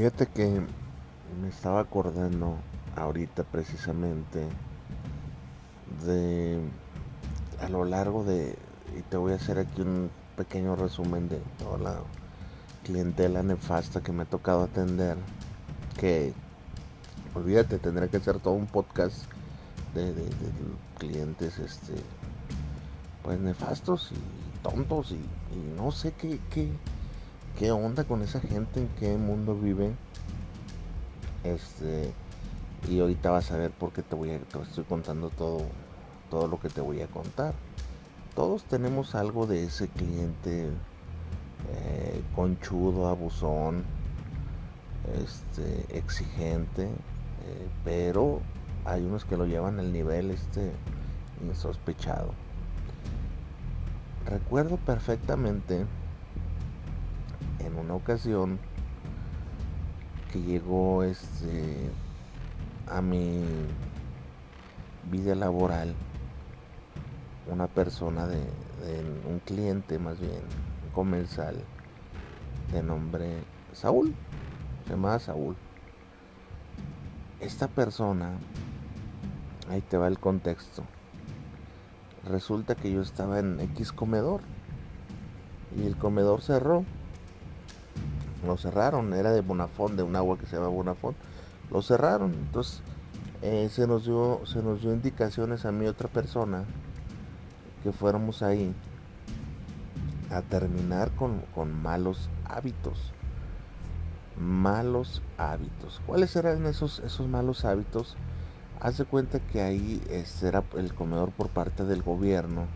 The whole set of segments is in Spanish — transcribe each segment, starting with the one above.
Fíjate que me estaba acordando ahorita precisamente de a lo largo de y te voy a hacer aquí un pequeño resumen de toda la clientela nefasta que me ha tocado atender que olvídate tendré que hacer todo un podcast de, clientes este pues nefastos y tontos y, y no sé qué, qué, qué onda con esa gente, en qué mundo vive. Este, y ahorita vas a ver por qué te voy a, te estoy contando todo, todo lo que te voy a contar. Todos tenemos algo de ese cliente eh, conchudo, abusón, este, exigente, eh, pero hay unos que lo llevan al nivel este insospechado. Recuerdo perfectamente en una ocasión que llegó este a mi vida laboral una persona de, un cliente más bien un comensal de nombre Saúl se llamaba Saúl. Esta persona ahí te va el contexto. Resulta que yo estaba en X comedor y el comedor cerró lo cerraron, era de Bonafón, de un agua que se llama Bonafón, lo cerraron, entonces eh, se nos dio, se nos dio indicaciones a mí otra persona que fuéramos ahí a terminar con, con malos hábitos. Malos hábitos. ¿Cuáles eran esos, esos malos hábitos? Haz de cuenta que ahí este, era el comedor por parte del gobierno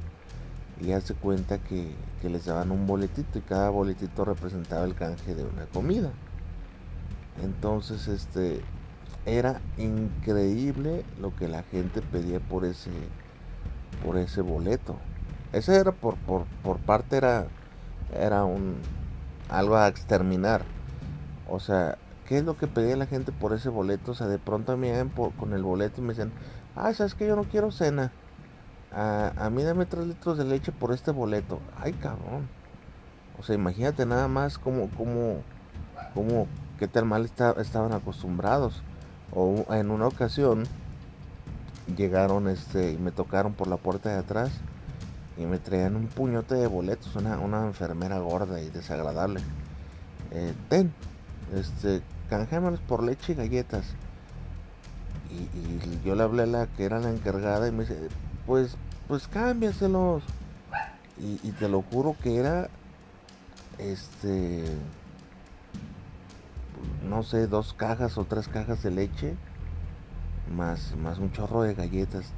y hace cuenta que, que les daban un boletito y cada boletito representaba el canje de una comida. Entonces, este era increíble lo que la gente pedía por ese por ese boleto. Ese era por, por, por parte era era un algo a exterminar. O sea, ¿qué es lo que pedía la gente por ese boleto? O sea, de pronto me iban con el boleto y me decían, ah, sabes que yo no quiero cena. A, a mí dame 3 litros de leche por este boleto. Ay, cabrón. O sea, imagínate nada más cómo, cómo, cómo, qué tal mal esta- estaban acostumbrados. O en una ocasión llegaron este y me tocaron por la puerta de atrás y me traían un puñote de boletos, una, una enfermera gorda y desagradable. Eh, ten, este, canjémalos por leche y galletas. Y yo le hablé a la que era la encargada y me dice, pues, pues cámbiaselos. Y, te lo juro que era, este, no sé, dos cajas o tres cajas de leche, más, más un chorro de galletas.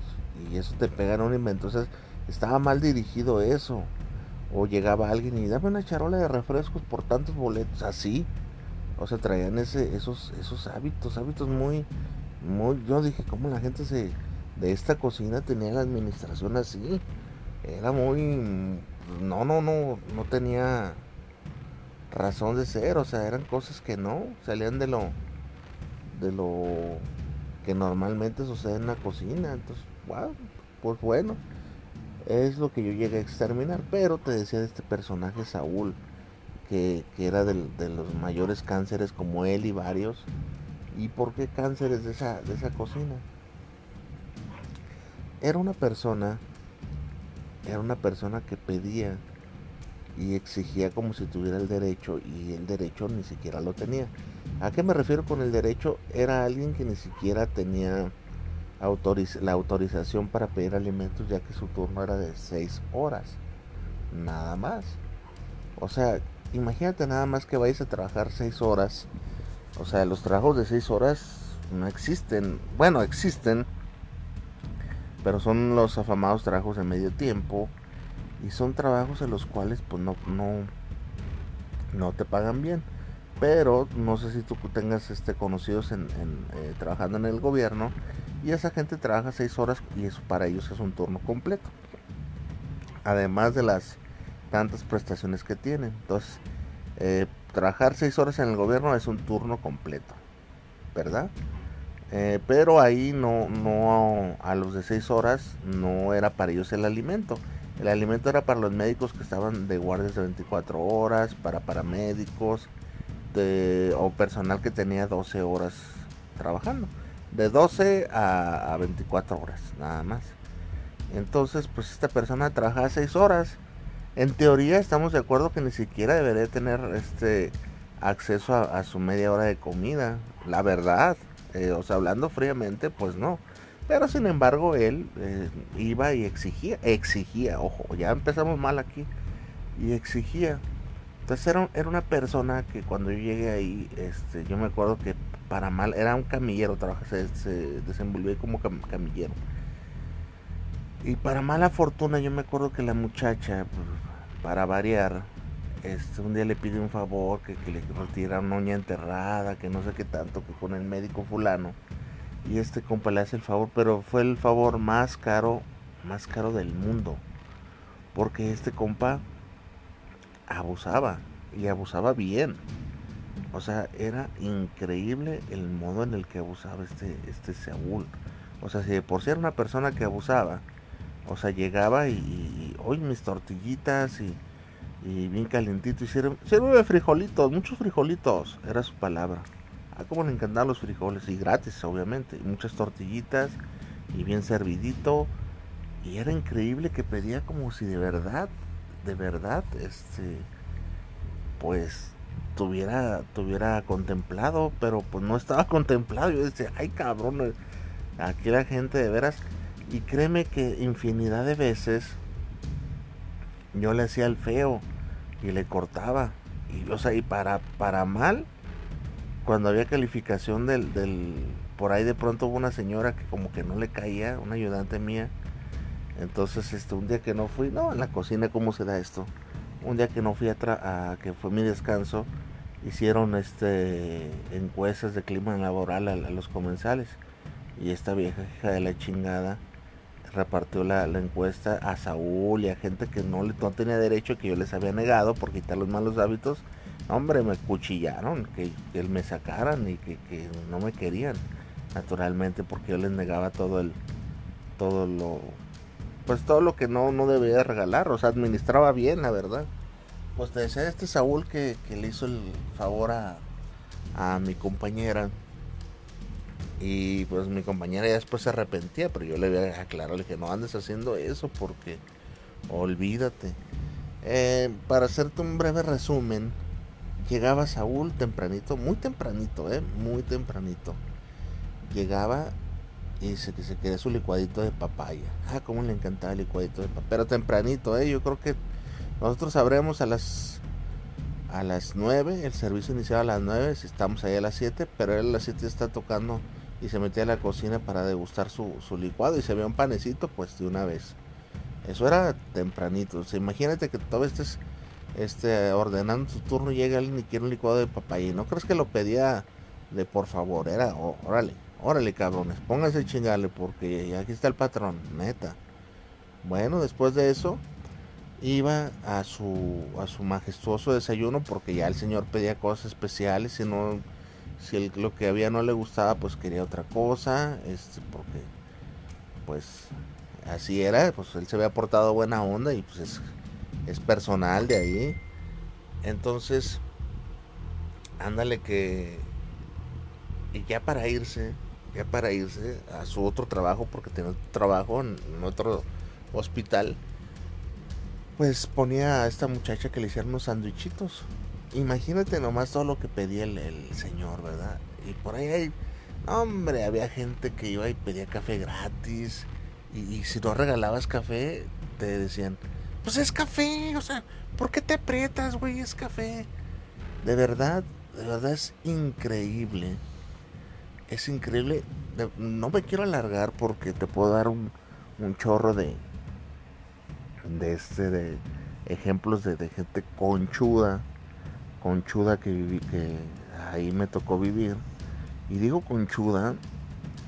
Y eso te pega en un invento. Sea, estaba mal dirigido eso. O llegaba alguien y dame una charola de refrescos por tantos boletos. Así. O sea, traían ese, esos, esos hábitos, hábitos muy, muy. Yo dije, ¿cómo la gente se de esta cocina tenía la administración así? Era muy. No, no, no, no tenía razón de ser. O sea, eran cosas que no salían de lo, de lo que normalmente sucede en la cocina. Entonces, wow, pues bueno, es lo que yo llegué a exterminar. Pero te decía de este personaje Saúl, que, que era del- de los mayores cánceres como él y varios. ¿Y por qué cánceres de esa, de esa cocina? Era una persona, era una persona que pedía y exigía como si tuviera el derecho y el derecho ni siquiera lo tenía. ¿A qué me refiero con el derecho? Era alguien que ni siquiera tenía la autorización para pedir alimentos ya que su turno era de 6 horas. Nada más. O sea, imagínate nada más que vayas a trabajar 6 horas. O sea, los trabajos de 6 horas no existen. Bueno, existen. Pero son los afamados trabajos de medio tiempo. Y son trabajos en los cuales pues no, no, no te pagan bien. Pero no sé si tú tengas este, conocidos en, eh, trabajando en el gobierno y esa gente trabaja 6 horas y eso para ellos es un turno completo. Además de las tantas prestaciones que tienen. Entonces, eh, trabajar 6 horas en el gobierno es un turno completo, ¿verdad? Eh, pero ahí no, no, a los de 6 horas no era para ellos el alimento. El alimento era para los médicos que estaban de guardias de 24 horas, para paramédicos o personal que tenía 12 horas trabajando. De 12 a, 24 horas, nada más. Entonces, pues esta persona trabaja 6 horas. En teoría estamos de acuerdo que ni siquiera debería tener este acceso a, su media hora de comida. La verdad, eh, o sea, hablando fríamente, pues no. Pero sin embargo, él eh, iba y exigía, exigía, ojo, ya empezamos mal aquí, y exigía. Entonces era, era una persona que cuando yo llegué ahí, este, yo me acuerdo que para mal, era un camillero, trabaja, se, se como camillero. Y para mala fortuna, yo me acuerdo que la muchacha, pues, para variar, este, un día le pide un favor, que, que le retira una uña enterrada, que no sé qué tanto, que con el médico fulano y este compa le hace el favor, pero fue el favor más caro, más caro del mundo. Porque este compa abusaba y abusaba bien. O sea, era increíble el modo en el que abusaba este, este Saúl. O sea, si por ser una persona que abusaba, o sea, llegaba y, hoy mis tortillitas y, y bien calentito y sirve frijolitos, muchos frijolitos, era su palabra. A como le encantaban los frijoles y gratis, obviamente. Y muchas tortillitas y bien servidito. Y era increíble que pedía como si de verdad, de verdad, este, pues tuviera, tuviera contemplado, pero pues no estaba contemplado. Yo decía, ay cabrón, aquí la gente de veras. Y créeme que infinidad de veces yo le hacía el feo y le cortaba. Y o sea, para, para mal, cuando había calificación del, del, por ahí de pronto hubo una señora que como que no le caía, una ayudante mía. Entonces, este, un día que no fui, no, en la cocina, ¿cómo se da esto? Un día que no fui a, a que fue mi descanso, hicieron este encuestas de clima laboral a, los comensales. Y esta vieja hija de la chingada repartió la, encuesta a Saúl y a gente que no, tenía derecho, que yo les había negado por quitar los malos hábitos hombre, me cuchillaron, que, él me sacaran y que, no me querían, naturalmente, porque yo les negaba todo el, todo lo, pues todo lo que no, no debía regalar, o sea, administraba bien, la verdad. Pues te decía este Saúl que, le hizo el favor a, a mi compañera. Y pues mi compañera ya después se arrepentía, pero yo le había aclarado, le dije, no andes haciendo eso porque olvídate. Eh, para hacerte un breve resumen, llegaba Saúl tempranito, muy tempranito, ¿eh? Muy tempranito. Llegaba y se, se quería su licuadito de papaya. Ah, cómo le encantaba el licuadito de papaya. Pero tempranito, ¿eh? Yo creo que nosotros sabremos a las a las 9, el servicio iniciaba a las 9, si estamos ahí a las 7, pero él a las 7 está tocando y se metía a la cocina para degustar su, su licuado y se veía un panecito, pues de una vez. Eso era tempranito. O sea, imagínate que todo este es este, ordenando su turno llega alguien y quiere un licuado de papaya. ¿No crees que lo pedía de por favor? Era, órale, órale cabrones, pónganse chingale porque aquí está el patrón, neta. Bueno, después de eso iba a su a su majestuoso desayuno porque ya el señor pedía cosas especiales y no si lo que había no le gustaba pues quería otra cosa este porque pues así era pues él se había portado buena onda y pues es es personal de ahí. Entonces, ándale que y ya para irse, ya para irse a su otro trabajo, porque tenía trabajo en, otro hospital, pues ponía a esta muchacha que le hicieron unos sandwichitos. Imagínate nomás todo lo que pedía el, el, señor, ¿verdad? Y por ahí hay, Hombre, había gente que iba y pedía café gratis. Y, si no regalabas café, te decían, pues es café, o sea, ¿por qué te aprietas, güey? Es café. De verdad, de verdad es increíble. Es increíble. No me quiero alargar porque te puedo dar un, un chorro de, de este, de ejemplos de, de gente conchuda, conchuda que viví, que ahí me tocó vivir. Y digo conchuda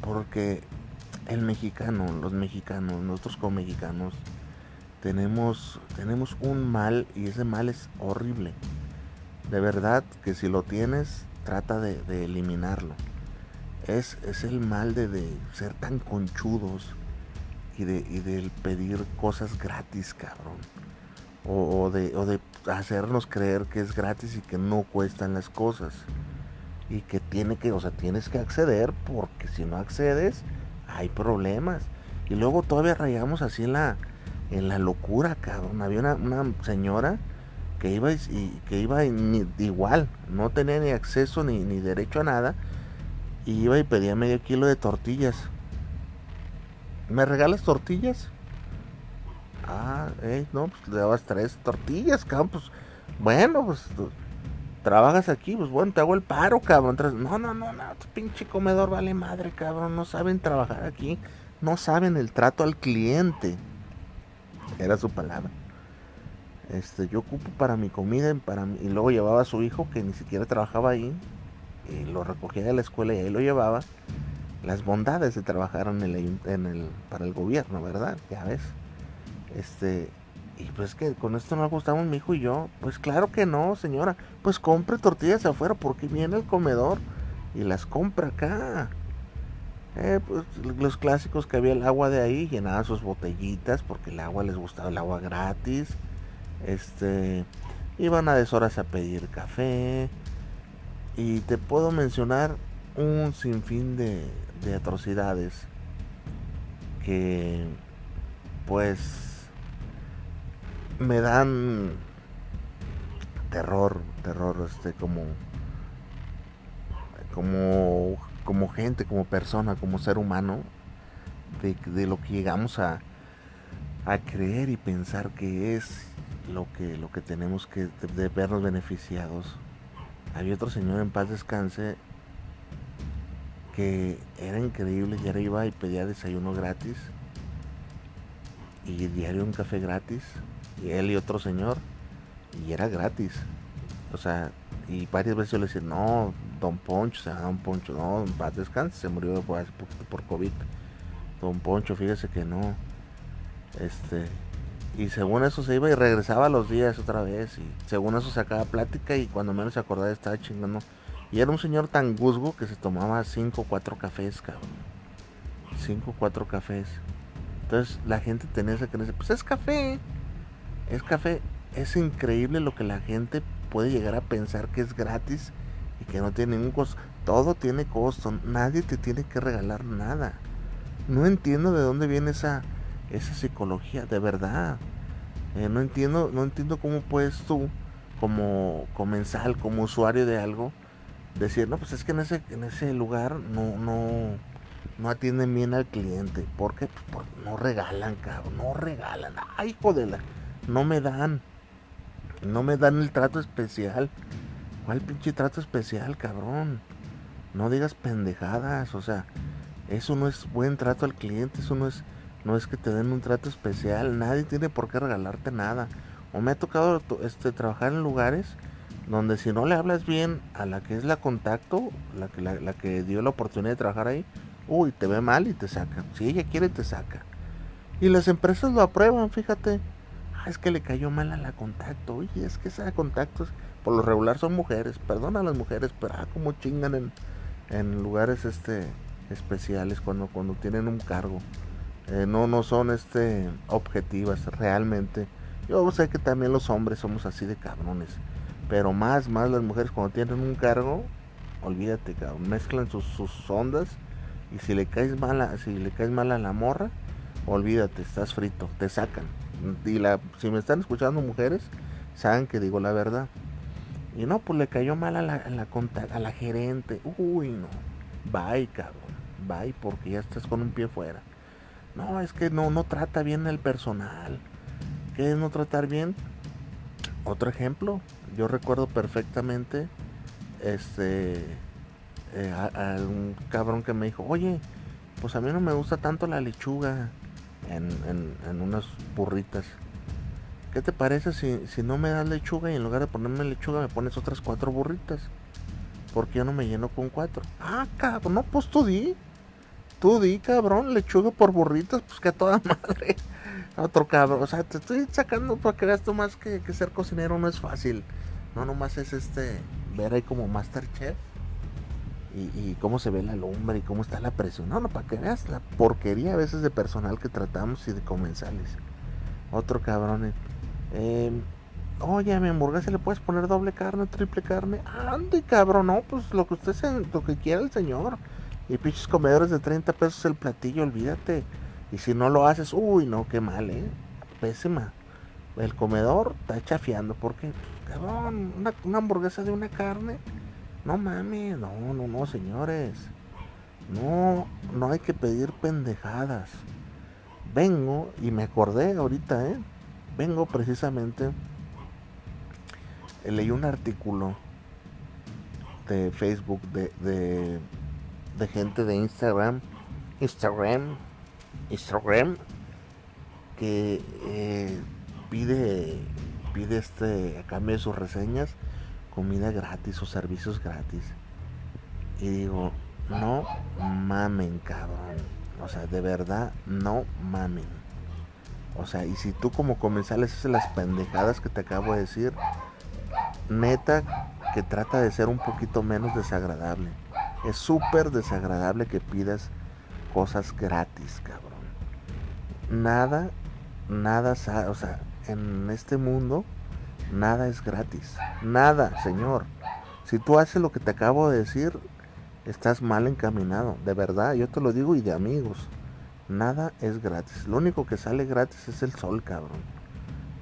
porque el mexicano, los mexicanos, nosotros como mexicanos, tenemos, tenemos un mal y ese mal es horrible. De verdad que si lo tienes, trata de, eliminarlo. Es, es, el mal de, de, ser tan conchudos y de, y pedir cosas gratis, cabrón. O, de, o de hacernos creer que es gratis y que no cuestan las cosas. Y que tiene que, o sea, tienes que acceder porque si no accedes, hay problemas. Y luego todavía rayamos así en la, en la locura, cabrón. Había una, señora que iba y, que iba igual, no tenía ni acceso ni, ni derecho a nada. Y iba y pedía medio kilo de tortillas. ¿Me regalas tortillas? Ah, eh, no, pues le dabas tres tortillas, cabrón. Pues, bueno, pues trabajas aquí, pues bueno, te hago el paro, cabrón. No, no, no, no, tu pinche comedor vale madre, cabrón. No saben trabajar aquí. No saben el trato al cliente. Era su palabra. Este, yo ocupo para mi comida para y luego llevaba a su hijo que ni siquiera trabajaba ahí. Y lo recogía de la escuela y ahí lo llevaba. Las bondades de trabajar en el, en el, para el gobierno, ¿verdad? Ya ves. Este, y pues que con esto no gustamos mi hijo y yo. Pues claro que no, señora. Pues compre tortillas afuera porque viene el comedor y las compra acá. Eh, pues los clásicos que había el agua de ahí, llenaba sus botellitas porque el agua les gustaba el agua gratis. Este, iban a deshoras a pedir café. Y te puedo mencionar un sinfín de, de atrocidades que pues me dan terror, terror, este, como, como, como gente, como persona, como ser humano, de, lo que llegamos a, a creer y pensar que es lo que, lo que tenemos que de, vernos beneficiados. Había otro señor en paz descanse que era increíble, ya iba y pedía desayuno gratis y diario un café gratis y él y otro señor, y era gratis. O sea, y varias veces yo le decía, no, don Poncho, o sea, don Poncho, no, paz descanse, se murió por, por COVID. Don Poncho, fíjese que no. Este, y según eso se iba y regresaba los días otra vez. Y según eso sacaba plática y cuando menos se acordaba estaba chingando. Y era un señor tan guzgo que se tomaba 5 o 4 cafés, cabrón. 5 o 4 cafés. Entonces la gente tenía esa creencia, pues es café es café. Es increíble lo que la gente puede llegar a pensar que es gratis y que no tiene ningún costo. Todo tiene costo. Nadie te tiene que regalar nada. No entiendo de dónde viene esa, esa psicología, de verdad. Eh, no entiendo, no entiendo cómo puedes tú, como comensal, como usuario de algo, decir, no, pues es que en ese, en ese lugar no, no, no atienden bien al cliente. ¿Por qué? Pues porque no regalan, cabrón, no regalan. Ay, hijo de la no me dan. No me dan el trato especial. ¿Cuál pinche trato especial, cabrón? No digas pendejadas, o sea, eso no es buen trato al cliente, eso no es no es que te den un trato especial, nadie tiene por qué regalarte nada. O me ha tocado este trabajar en lugares donde si no le hablas bien a la que es la contacto, la que la, que dio la oportunidad de trabajar ahí, uy, te ve mal y te saca. Si ella quiere te saca. Y las empresas lo aprueban, fíjate es que le cayó mal a la contacto. Oye, es que esa contactos por lo regular son mujeres. Perdona a las mujeres, pero ah, como chingan en, en lugares este especiales cuando, cuando tienen un cargo. Eh, no, no son este objetivas realmente. Yo sé que también los hombres somos así de cabrones. Pero más, más las mujeres cuando tienen un cargo, olvídate, cabrón, mezclan sus, sus ondas. Y si le caes mal si le caes mal a la morra, olvídate, estás frito, te sacan y la, si me están escuchando mujeres, saben que digo la verdad. Y no, pues le cayó mal a la, a la, a la gerente. Uy, no. bye, cabrón, bye, porque ya estás con un pie fuera. No, es que no, no trata bien el personal. ¿Qué es no tratar bien? Otro ejemplo, yo recuerdo perfectamente este eh, a, un cabrón que me dijo, oye, pues a mí no me gusta tanto la lechuga en, en, unas burritas. ¿Qué te parece si, si, no me das lechuga y en lugar de ponerme lechuga me pones otras cuatro burritas? Porque yo no me lleno con cuatro. Ah, cabrón, no, pues tú di. Tú di, cabrón, lechuga por burritas, pues que a toda madre. Otro cabrón, o sea, te estoy sacando para que veas tú más que, que ser cocinero no es fácil. No, nomás es este, ver ahí como Masterchef y, cómo se ve la lumbre y cómo está la presión. No, no, para que veas la porquería a veces de personal que tratamos y de comensales. Otro cabrón. Eh, Oye, a mi hamburguesa le puedes poner doble carne, triple carne. Ande, cabrón, no, pues lo que usted se, lo que quiera el señor. Y pinches comedores de 30 pesos el platillo, olvídate. Y si no lo haces, uy, no, qué mal, eh. Pésima. El comedor está chafiando porque, cabrón, una hamburguesa de una carne no mames, no, no, no, señores. No, no hay que pedir pendejadas. Vengo y me acordé ahorita, ¿eh? Vengo precisamente. Leí un artículo de Facebook de, de, de gente de Instagram. Instagram. Instagram. Que eh, pide, pide este, a cambio de sus reseñas comida gratis o servicios gratis. Y digo, no mamen, cabrón. O sea, de verdad, no mamen. O sea, y si tú como comensales haces las pendejadas que te acabo de decir, neta que trata de ser un poquito menos desagradable. Es súper desagradable que pidas cosas gratis, cabrón. Nada, nada, o sea, en este mundo Nada es gratis. Nada, Señor. Si tú haces lo que te acabo de decir, estás mal encaminado. De verdad, yo te lo digo y de amigos. Nada es gratis. Lo único que sale gratis es el sol, cabrón.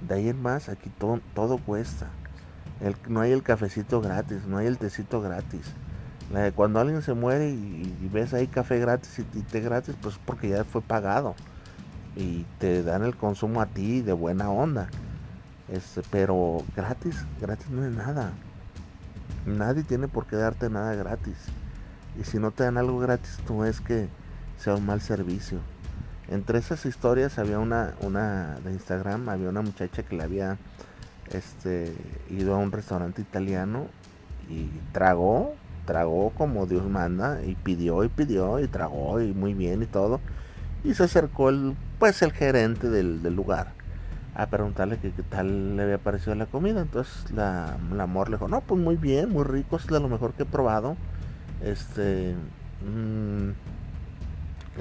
De ahí en más, aquí todo, cuesta. No hay el cafecito gratis, no hay el tecito gratis. cuando alguien se muere y, ves ahí café gratis y, y té gratis, pues porque ya fue pagado. Y te dan el consumo a ti de buena onda. Este, pero gratis, gratis no es nada. Nadie tiene por qué darte nada gratis. Y si no te dan algo gratis, tú es que sea un mal servicio. Entre esas historias había una, una de Instagram, había una muchacha que le había este, ido a un restaurante italiano y tragó, tragó como Dios manda, y pidió y pidió y tragó y muy bien y todo. Y se acercó el, pues el gerente del, del lugar a preguntarle qué tal le había parecido la comida. Entonces la, amor le dijo, no, pues muy bien, muy rico, es de lo mejor que he probado. Este, mmm,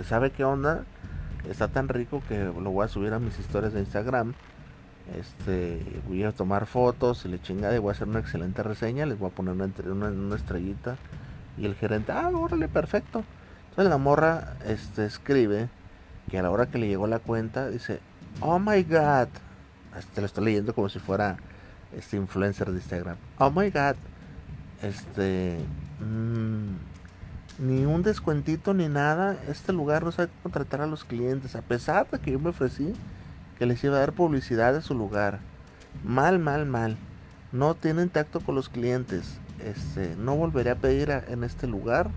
¿sabe qué onda? Está tan rico que lo voy a subir a mis historias de Instagram. Este, voy a tomar fotos y le chingada y voy a hacer una excelente reseña. Les voy a poner una, una, una estrellita. Y el gerente, ah, órale, perfecto. Entonces la morra este, escribe que a la hora que le llegó la cuenta, dice, oh my god, te lo estoy leyendo como si fuera este influencer de Instagram. Oh my god. Este. Mm, ni un descuentito ni nada. Este lugar no sabe contratar a los clientes. A pesar de que yo me ofrecí que les iba a dar publicidad de su lugar. Mal, mal, mal. No tienen tacto con los clientes. Este, no volveré a pedir en este lugar.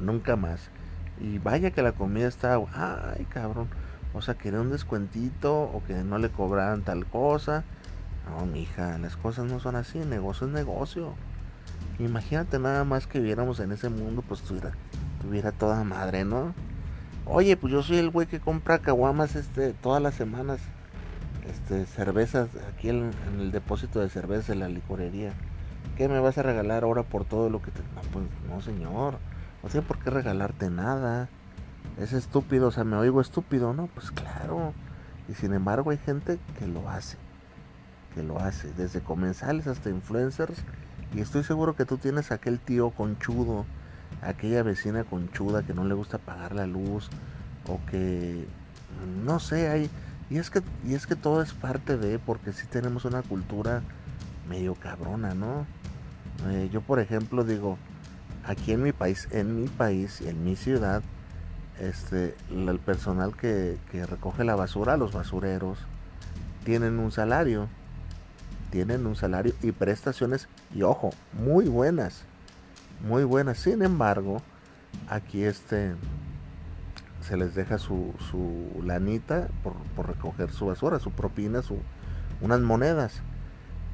Nunca más. Y vaya que la comida está. Ay, cabrón. O sea, quería un descuentito o que no le cobraran tal cosa. No, mija, las cosas no son así. Negocio es negocio. Imagínate nada más que viéramos en ese mundo, pues tuviera, tuviera toda madre, ¿no? Oye, pues yo soy el güey que compra caguamas este, todas las semanas. Este, cervezas aquí en, el depósito de cervezas de la licorería. ¿Qué me vas a regalar ahora por todo lo que te... No, pues no, señor. No tiene por qué regalarte nada es estúpido, o sea, me oigo estúpido, ¿no? Pues claro. Y sin embargo hay gente que lo hace, que lo hace, desde comensales hasta influencers. Y estoy seguro que tú tienes aquel tío conchudo, aquella vecina conchuda que no le gusta pagar la luz, o que, no sé, hay... Y es que, y es que todo es parte de, porque sí tenemos una cultura medio cabrona, ¿no? Eh, yo, por ejemplo, digo, aquí en mi país, en mi país, en mi ciudad, este, el personal que, recoge la basura, los basureros, tienen un salario, tienen un salario y prestaciones, y ojo, muy buenas, muy buenas. Sin embargo, aquí este se les deja su, su lanita por, por, recoger su basura, su propina, su, unas monedas.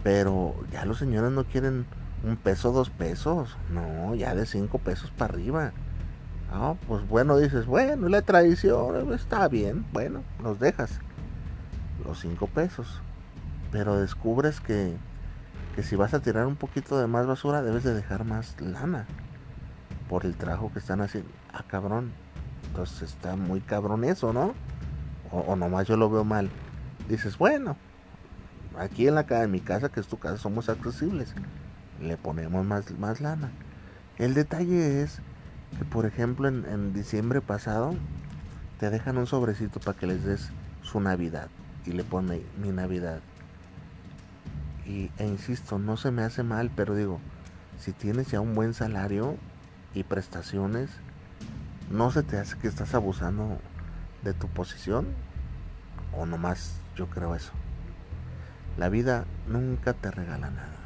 Pero ya los señores no quieren un peso, dos pesos. No, ya de cinco pesos para arriba. Ah, pues bueno, dices, bueno, la tradición está bien, bueno, los dejas. Los cinco pesos. Pero descubres que, que si vas a tirar un poquito de más basura, debes de dejar más lana. Por el trabajo que están haciendo. Ah, cabrón. Entonces está muy cabrón eso, ¿no? O, o nomás yo lo veo mal. Dices, bueno, aquí en la casa, en mi casa, que es tu casa, somos accesibles. Le ponemos más, más lana. El detalle es que, por ejemplo, en, diciembre pasado, te dejan un sobrecito para que les des su Navidad. Y le pone mi Navidad. Y, e insisto, no se me hace mal, pero digo, si tienes ya un buen salario y prestaciones, no se te hace que estás abusando de tu posición. O nomás yo creo eso. La vida nunca te regala nada.